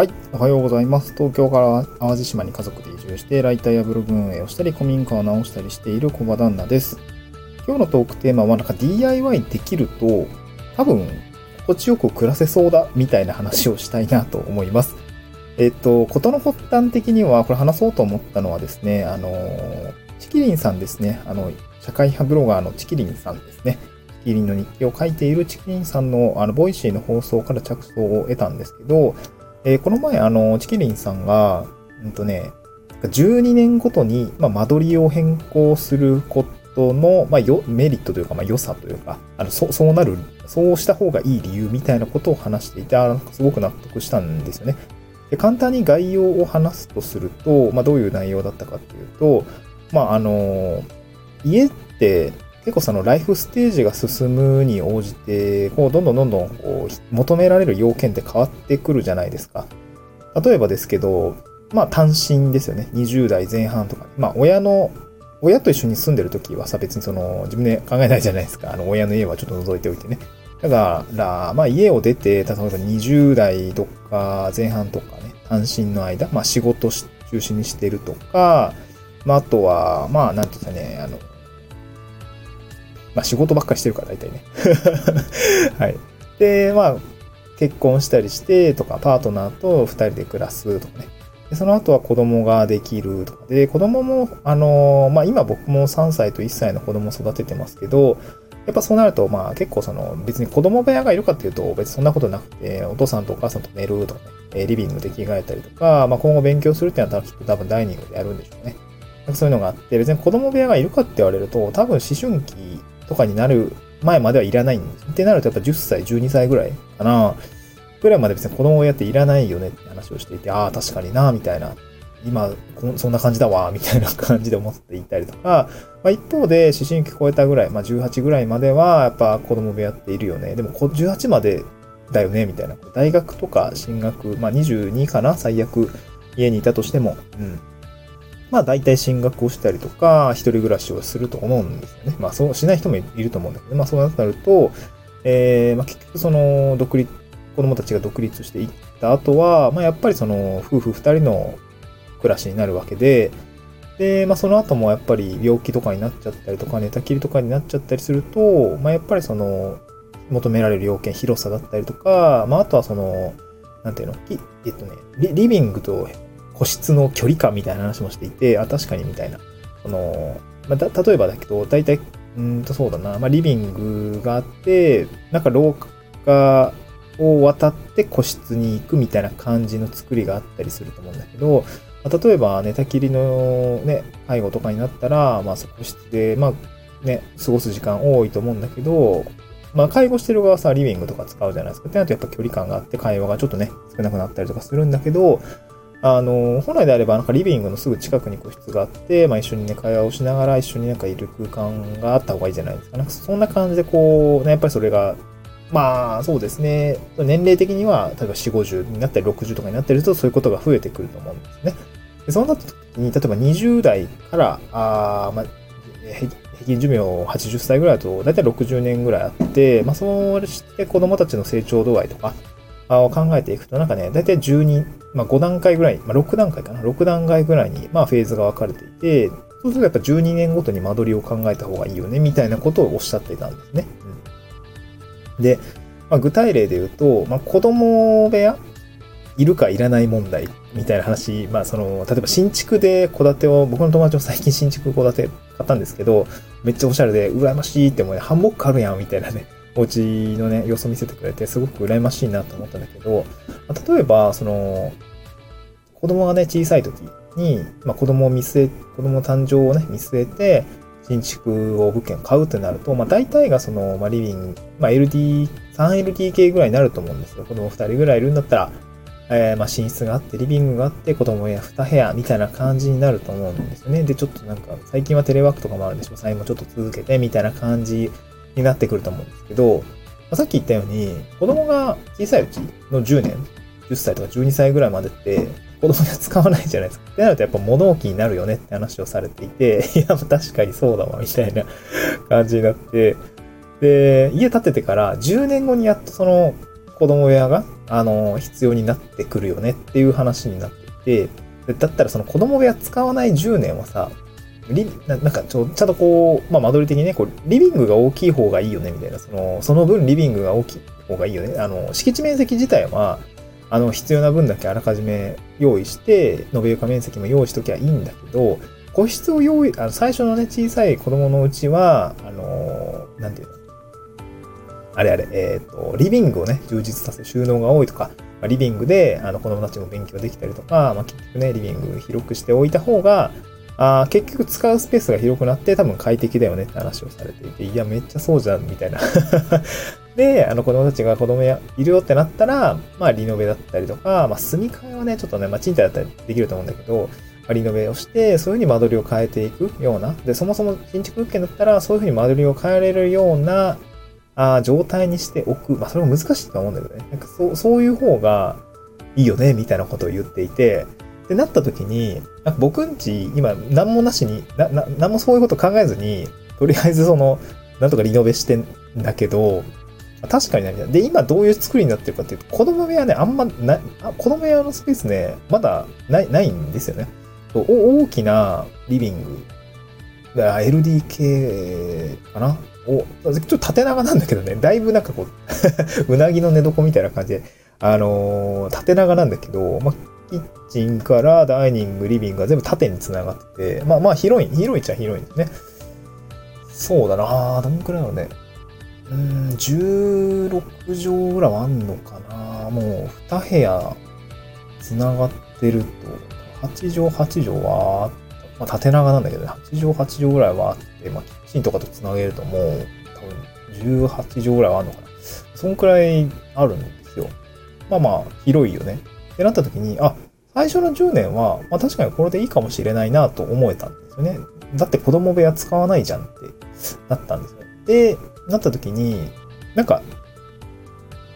はい、おはようございます。東京から淡路島に家族で移住して、ライターやブログ運営をしたり、古民家を直したりしている小場旦那です。今日のトークテーマは、なんか DIY できると、多分、心地よく暮らせそうだ、みたいな話をしたいなと思います。えっと、ことの発端的には、これ話そうと思ったのはですね、あの、ちきりんさんですね。あの、社会派ブロガーのちきりんさんですね。ちきりんの日記を書いているちきりんさんの、あの、 Voicy の放送から着想を得たんですけど、えーこの前、あの、チキリンさんが、うんとね、12年ごとに、まあ、間取りを変更することの、まあ、よ、メリットというか、まあ、良さというか、あの、そ、そうなる、そうした方がいい理由みたいなことを話していて、あすごく納得したんですよね。で簡単に概要を話すとすると、まあ、どういう内容だったかっていうと、まあ、あの、家って、結構そのライフステージが進むに応じて、こう、どんどんどんどん、こう、求められる要件って変わってくるじゃないですか。例えばですけど、まあ単身ですよね。20代前半とか。まあ親の、親と一緒に住んでる時はさ、別にその、自分で考えないじゃないですか。あの、親の家はちょっと覗いておいてね。だから、まあ家を出て、例えば20代とか前半とかね、単身の間、まあ仕事中心にしてるとか、まああとは、まあなんていうんですかね、あの、まあ仕事ばっかりしてるから大体ね。はい。で、まあ、結婚したりしてとか、パートナーと二人で暮らすとかね。でその後は子供ができるとかで、子供も、あの、まあ今僕も3歳と1歳の子供を育ててますけど、やっぱそうなると、まあ結構その別に子供部屋がいるかっていうと別にそんなことなくて、お父さんとお母さんと寝るとかね、リビングで着替えたりとか、まあ今後勉強するっていうのは多分ダイニングでやるんでしょうね。そういうのがあって、別に子供部屋がいるかって言われると、多分思春期とかになる前まではいらないんです。ってなるとやっぱ10歳、12歳ぐらいかな。ぐらいまで別に子供部屋っていらないよねって話をしていて、ああ、確かにな、みたいな。今、そんな感じだわ、みたいな感じで思っていたりとか、まあ、一方で思春期超えたぐらい、まあ、18ぐらいまでは、やっぱ子供部屋っているよね。でも、18までだよね、みたいな。大学とか進学、まあ、22かな最悪、家にいたとしても、うん。まあ、大体進学をしたりとか、一人暮らしをすると思うんですよね。まあ、そうしない人もいると思うんだけど、まあ、そうなると、えー、まあ、結局その、独立、子供たちが独立していった後は、まあ、やっぱりその、夫婦二人の暮らしになるわけで、で、まあ、その後もやっぱり病気とかになっちゃったりとか、寝たきりとかになっちゃったりすると、まあ、やっぱりその、求められる要件、広さだったりとか、まあ、あとはその、なんていうの、えっとね、リリビングと個室の距離感みたいな話もしていて、あ、確かにみたいな。その、まあ、例えばだけど、大体、うーんとそうだな、まあ、リビングがあって、なんか廊下を渡って個室に行くみたいな感じの作りがあったりすると思うんだけど、まあ例えば寝たきりのね、介護とかになったら、まあ、個室で、まあ、ね、過ごす時間多いと思うんだけど、まあ、介護してる側はさ、リビングとか使うじゃないですか。ってなるとやっぱ距離感があって会話がちょっとね、少なくなったりとかするんだけど、あの、本来であればなんかリビングのすぐ近くに個室があって、まあ一緒にね、会話をしながら一緒になんかいる空間があった方がいいじゃないですか。なんかそんな感じでこう、ね、やっぱりそれが、まあそうですね、年齢的には、例えば4、50になったり60とかになってるとそういうことが増えてくると思うんですね。でそうなった時に、例えば20代から、あまあ、平均寿命80歳ぐらいだと、だいたい60年ぐらいあって、まあそうして子供たちの成長度合いとか、を考えていくと、なんかね、だいたい12、まあ5段階ぐらい、まあ6段階かな、6段階ぐらいに、まあフェーズが分かれていて、そうするとやっぱ12年ごとに間取りを考えた方がいいよね、みたいなことをおっしゃっていたんですね。うん、で、まあ、具体例で言うと、まあ子供部屋いるかいらない問題みたいな話、まあその、例えば新築で戸建てを、僕の友達も最近新築戸建て買ったんですけど、めっちゃおしゃれで、羨ましいって思い、ハンモックあるやん、みたいなね、お家のね、様子を見せてくれて、すごく羨ましいなと思ったんだけど、まあ例えば、その、子供がね、小さい時に、まあ子供を見据え、子供誕生をね、見据えて、新築を物件買うってなると、まあ大体がその、まあリビング、まあ LD、3LDK ぐらいになると思うんですよ。子供2人ぐらいいるんだったら、えー、まあ寝室があって、リビングがあって、子供部屋2部屋みたいな感じになると思うんですよね。で、ちょっとなんか、最近はテレワークとかもあるんでしょ。最後ちょっと続けて、みたいな感じになってくると思うんですけど、さっき言ったように、子供が小さいうちの10年、10歳とか12歳ぐらいまでって、子供が使わないじゃないですか。ってなるとやっぱ物置になるよねって話をされていて、いや、確かにそうだわ、みたいな 感じになって、で、家建ててから10年後にやっとその子供部屋が、あの、必要になってくるよねっていう話になっていて、だったらその子供部屋使わない10年はさ、リななんかちょ、ちゃんとこう、まあ、間取り的にね、こう、リビングが大きい方がいいよね、みたいな、その、その分リビングが大きい方がいいよね。あの、敷地面積自体は、あの、必要な分だけあらかじめ用意して、延べ床面積も用意しときゃいいんだけど、個室を用意、あの最初のね、小さい子供のうちは、あの、なんていうの？あれあれ、えっ、ー、と、リビングをね、充実させ収納が多いとか、リビングであの子供たちも勉強できたりとか、まあ、結局ね、リビング広くしておいた方が、あ結局使うスペースが広くなって多分快適だよねって話をされていて、いや、めっちゃそうじゃん、みたいな で、あの子供たちが子供やいるよってなったら、まあリノベだったりとか、まあ住み替えはね、ちょっとね、まあ賃貸だったりできると思うんだけど、まあ、リノベをして、そういうふうに間取りを変えていくような、で、そもそも新築物件だったら、そういうふうに間取りを変えられるような、あ状態にしておく。まあそれも難しいと思うんだけどね。なんかそう、そういう方がいいよね、みたいなことを言っていて、ってなった時に、なんか僕んち、今、何もなしに、な、な、何もそういうこと考えずに、とりあえずその、なんとかリノベしてんだけど、確かにね、で、今どういう作りになってるかっていうと、子供部屋ね、あんまな、子供部屋のスペースね、まだない、ないんですよね。大きなリビング。LDK かな？お、ちょっと縦長なんだけどね、だいぶなんかこう うなぎの寝床みたいな感じで、あのー、縦長なんだけど、ま、キッチンからダイニング、リビングが全部縦に繋がってて、まあまあ広い、広いっちゃ広いんですね。そうだなどんくらいなのね。うん、16畳ぐらいはあんのかなもう2部屋繋がってると、8畳8畳は、まあ縦長なんだけどね、8畳8畳ぐらいはあって、まあキッチンとかと繋げるともう多分18畳ぐらいはあるのかな。そんくらいあるんですよ。まあまあ広いよね。ってなった時に、あ、最初の10年は、まあ確かにこれでいいかもしれないなと思えたんですよね。だって子供部屋使わないじゃんってなったんですよ。で、なった時に、なんか、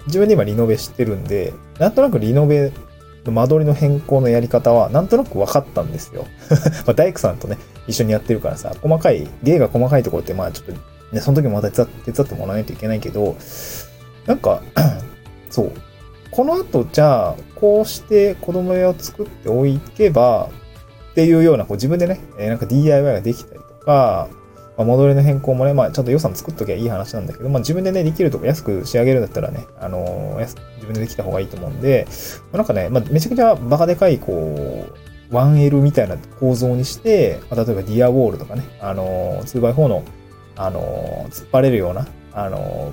自分で今リノベしてるんで、なんとなくリノベの間取りの変更のやり方はなんとなく分かったんですよ。まあ大工さんとね、一緒にやってるからさ、細かい、芸が細かいところってまあちょっとね、その時もまた手伝ってもらわないといけないけど、なんか そう、この後、じゃあ、こうして子供部屋を作っておけば、っていうような、こう自分でね、なんか DIY ができたりとか、まあ、戻りの変更もね、まあ、ちゃんと予算作っときゃいい話なんだけど、まあ、自分でね、できるとか安く仕上げるんだったらね、あのー、自分でできた方がいいと思うんで、まあ、なんかね、まあ、めちゃくちゃバカでかい、こう、1L みたいな構造にして、まあ、例えばディアウォールとかね、あのー、2x4 の、あのー、突っ張れるような、あの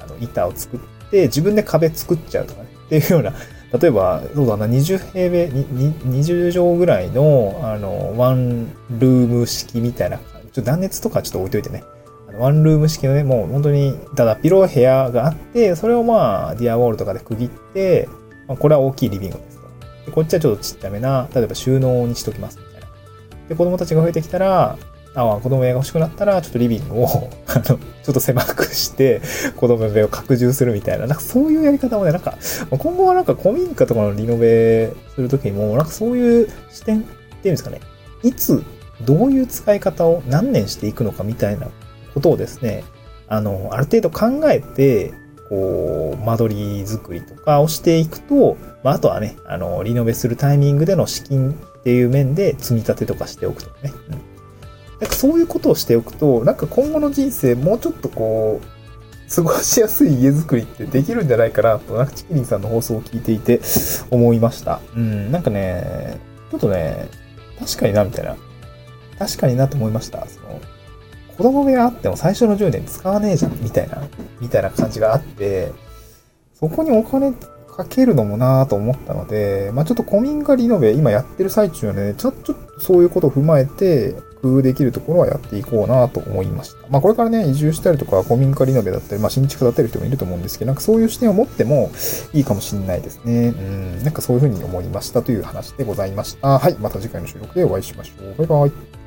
あの板を作って、自分で壁作っちゃうとかね、っていうような、例えば、そうだな、20平米、20畳ぐらいの、あの、ワンルーム式みたいな、ちょっと断熱とかちょっと置いといてね。ワンルーム式のね、もう本当に、ただ広い部屋があって、それをまあ、ディアウォールとかで区切って、まあ、これは大きいリビングですと。で、こっちはちょっとちっちゃめな、例えば収納にしときますみたいな。で、子供たちが増えてきたら、ああ子供が欲しくなったら、ちょっとリビングをあの、ちょっと狭くして、子供部屋を拡充するみたいな、なんかそういうやり方もね、なんか、今後はなんか古民家とかのリノベするときにも、なんかそういう視点っていうんですかね、いつ、どういう使い方を何年していくのかみたいなことをですね、あの、ある程度考えて、こう、間取り作りとかをしていくと、まあ、あとはね、あの、リノベするタイミングでの資金っていう面で積み立てとかしておくとかね。うん。なんかそういうことをしておくと、なんか今後の人生もうちょっとこう、過ごしやすい家づくりってできるんじゃないかなと、なんかチキリンさんの放送を聞いていて思いました。うん、なんかね、ちょっとね、確かにな、みたいな。確かになと思いました。その、子供部屋あっても最初の10年使わねえじゃん、みたいな、みたいな感じがあって、そこにお金かけるのもなぁと思ったので、まあちょっと古民家リノベ今やってる最中はね、ちょっとそういうことを踏まえて、工夫できるところはやっていこうなと思いました。まあこれからね、移住したりとか、古民家リノベだったり、まあ新築建てる人もいると思うんですけど、なんかそういう視点を持ってもいいかもしれないですね。うん、なんかそういうふうに思いましたという話でございました。はい、また次回の収録でお会いしましょう。バイバイ。